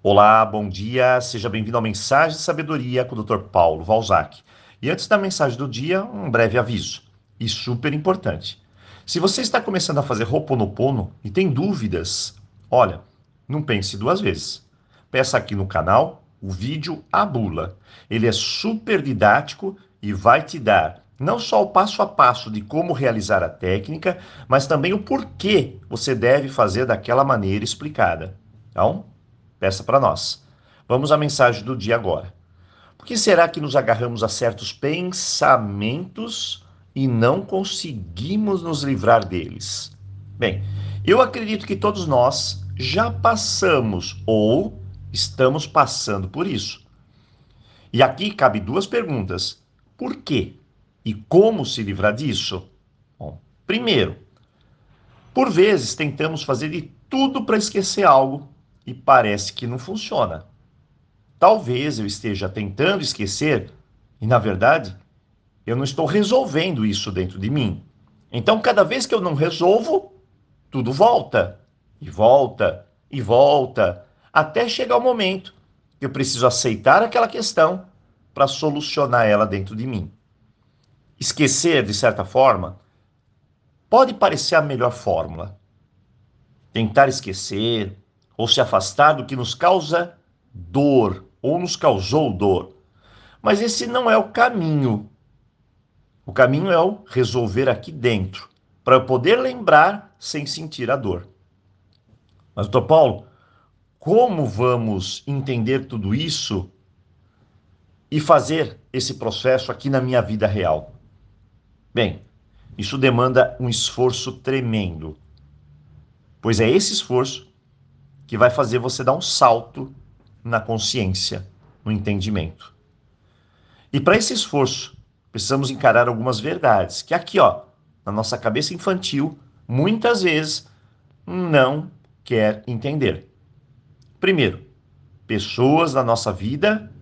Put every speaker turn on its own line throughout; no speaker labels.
Olá, bom dia, seja bem-vindo ao Mensagem de Sabedoria com o Dr. Paulo Valzac. E antes da mensagem do dia, um breve aviso, e super importante. Se você está começando a fazer Ho'oponopono e tem dúvidas, olha, não pense duas vezes. Peça aqui no canal o vídeo A Bula. Ele é super didático e vai te dar não só o passo a passo de como realizar a técnica, mas também o porquê você deve fazer daquela maneira explicada. Então, Peça para nós. Vamos à mensagem do dia agora. Por que será que nos agarramos a certos pensamentos e não conseguimos nos livrar deles? Bem, eu acredito que todos nós já passamos ou estamos passando por isso. E aqui cabe duas perguntas: por quê e como se livrar disso? Bom, primeiro, por vezes tentamos fazer de tudo para esquecer algo e parece que não funciona. Talvez eu esteja tentando esquecer e, na verdade, eu não estou resolvendo isso dentro de mim. Então, cada vez que eu não resolvo, tudo volta e volta e volta, até chegar o momento que eu preciso aceitar aquela questão para solucionar ela dentro de mim. Esquecer, de certa forma, pode parecer a melhor fórmula. Tentar esquecer, ou se afastar do que nos causa dor ou nos causou dor. Mas esse não é o caminho. O caminho é o resolver aqui dentro, para eu poder lembrar sem sentir a dor. Mas, doutor Paulo, como vamos entender tudo isso e fazer esse processo aqui na minha vida real? Bem, isso demanda um esforço tremendo, pois é esse esforço que vai fazer você dar um salto na consciência, no entendimento. E para esse esforço, precisamos encarar algumas verdades que aqui, ó, na nossa cabeça infantil, muitas vezes não quer entender. Primeiro, pessoas na nossa vida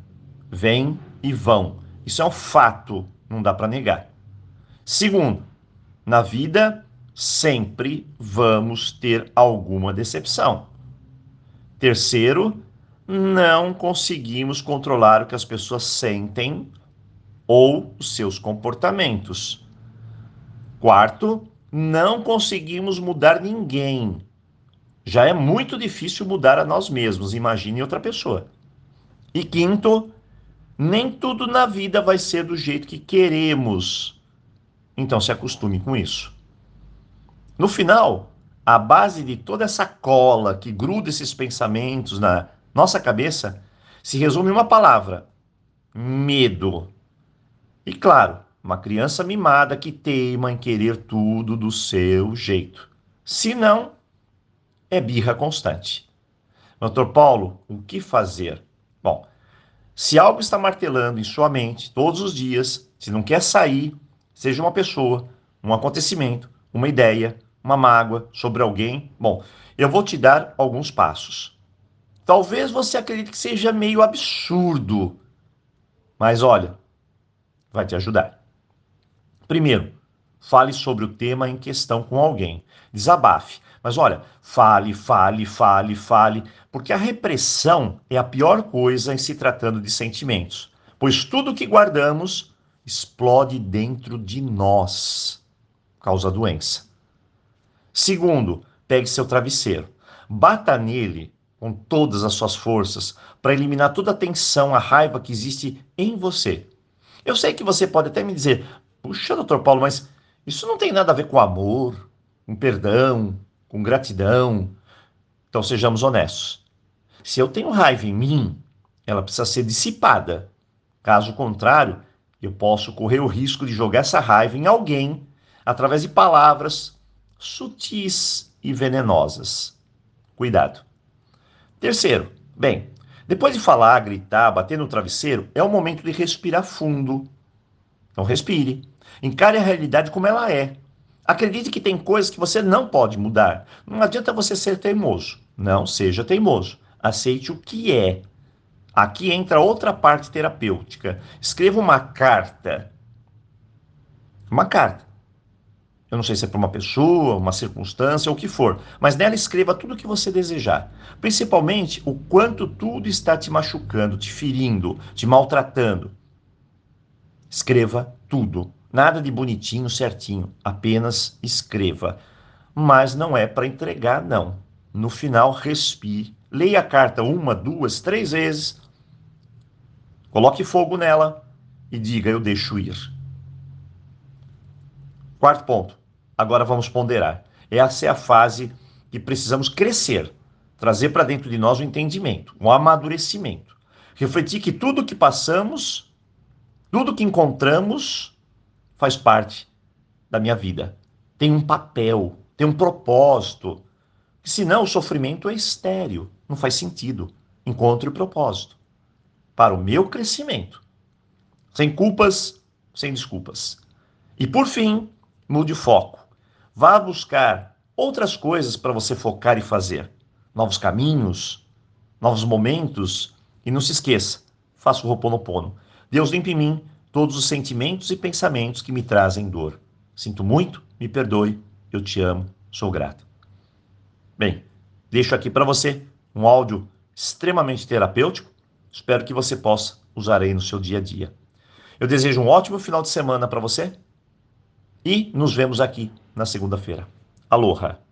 vêm e vão. Isso é um fato, não dá para negar. Segundo, na vida sempre vamos ter alguma decepção. Terceiro, não conseguimos controlar o que as pessoas sentem ou os seus comportamentos. Quarto, não conseguimos mudar ninguém. Já é muito difícil mudar a nós mesmos, imagine outra pessoa. E quinto, nem tudo na vida vai ser do jeito que queremos. Então se acostume com isso. No final, a base de toda essa cola que gruda esses pensamentos na nossa cabeça se resume uma palavra: medo. E claro, uma criança mimada que teima em querer tudo do seu jeito. Se não, é birra constante. Doutor Paulo, o que fazer? Bom, se algo está martelando em sua mente todos os dias, se não quer sair, seja uma pessoa, um acontecimento, uma ideia, uma mágoa sobre alguém, bom, eu vou te dar alguns passos. Talvez você acredite que seja meio absurdo, mas olha, vai te ajudar. Primeiro, fale sobre o tema em questão com alguém. Desabafe. Mas olha, fale, fale, fale, fale, porque a repressão é a pior coisa em se tratando de sentimentos, pois tudo que guardamos explode dentro de nós, causa doença. Segundo, pegue seu travesseiro, bata nele com todas as suas forças para eliminar toda a tensão, a raiva que existe em você. Eu sei que você pode até me dizer, puxa, doutor Paulo, mas isso não tem nada a ver com amor, com perdão, com gratidão. Então sejamos honestos. Se eu tenho raiva em mim, ela precisa ser dissipada. Caso contrário, eu posso correr o risco de jogar essa raiva em alguém através de palavras, sutis e venenosas. Cuidado. Terceiro, bem, depois de falar, gritar, bater no travesseiro, é o momento de respirar fundo. Então respire. Encare a realidade como ela é. Acredite que tem coisas que você não pode mudar. Não adianta você ser teimoso. Não seja teimoso. Aceite o que é. Aqui entra outra parte terapêutica. Escreva uma carta. Uma carta Eu não sei se é para uma pessoa, uma circunstância, ou o que for, mas nela escreva tudo o que você desejar. Principalmente o quanto tudo está te machucando, te ferindo, te maltratando. Escreva tudo. Nada de bonitinho, certinho. Apenas escreva. Mas não é para entregar, não. No final, respire. Leia a carta uma, duas, três vezes. Coloque fogo nela e diga: Eu deixo ir. Quarto ponto. Agora vamos ponderar. Essa é a fase que precisamos crescer, trazer para dentro de nós o entendimento, o amadurecimento. Refletir que tudo que passamos, tudo que encontramos, faz parte da minha vida. Tem um papel, tem um propósito. Senão o sofrimento é estéreo, não faz sentido. Encontre o propósito para o meu crescimento. Sem culpas, sem desculpas. E por fim, mude o foco. Vá buscar outras coisas para você focar e fazer. Novos caminhos, novos momentos. E não se esqueça, faça o Roponopono. Deus limpe em mim todos os sentimentos e pensamentos que me trazem dor. Sinto muito, me perdoe, eu te amo, sou grato. Bem, deixo aqui para você um áudio extremamente terapêutico. Espero que você possa usar aí no seu dia a dia. Eu desejo um ótimo final de semana para você e nos vemos aqui na segunda-feira. Aloha!